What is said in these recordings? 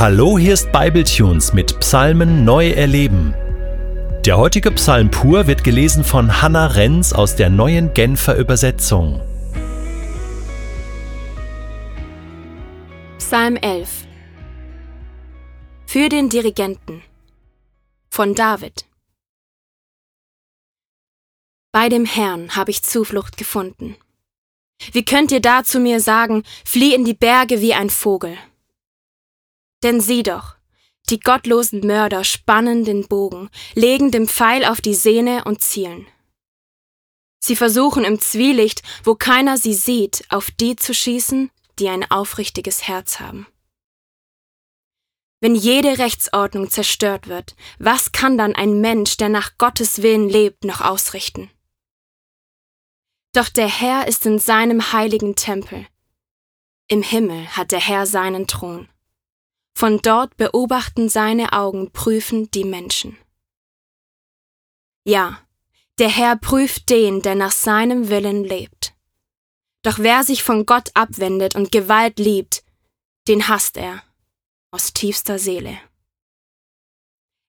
Hallo, hier ist Bibletunes mit Psalmen neu erleben. Der heutige Psalm pur wird gelesen von Hannah Renz aus der neuen Genfer Übersetzung. Psalm 11 Für den Dirigenten von David Bei dem Herrn habe ich Zuflucht gefunden. Wie könnt ihr da zu mir sagen, flieh in die Berge wie ein Vogel? Denn sieh doch, die gottlosen Mörder spannen den Bogen, legen den Pfeil auf die Sehne und zielen. Sie versuchen im Zwielicht, wo keiner sie sieht, auf die zu schießen, die ein aufrichtiges Herz haben. Wenn jede Rechtsordnung zerstört wird, was kann dann ein Mensch, der nach Gottes Willen lebt, noch ausrichten? Doch der Herr ist in seinem heiligen Tempel. Im Himmel hat der Herr seinen Thron. Von dort beobachten seine Augen prüfen die Menschen. Ja, der Herr prüft den, der nach seinem Willen lebt. Doch wer sich von Gott abwendet und Gewalt liebt, den hasst er aus tiefster Seele.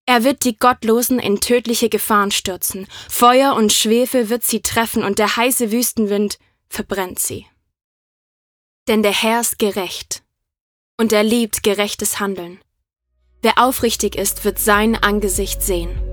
Er wird die Gottlosen in tödliche Gefahren stürzen, Feuer und Schwefel wird sie treffen und der heiße Wüstenwind verbrennt sie. Denn der Herr ist gerecht und er liebt gerechtes Handeln. Wer aufrichtig ist, wird sein Angesicht sehen.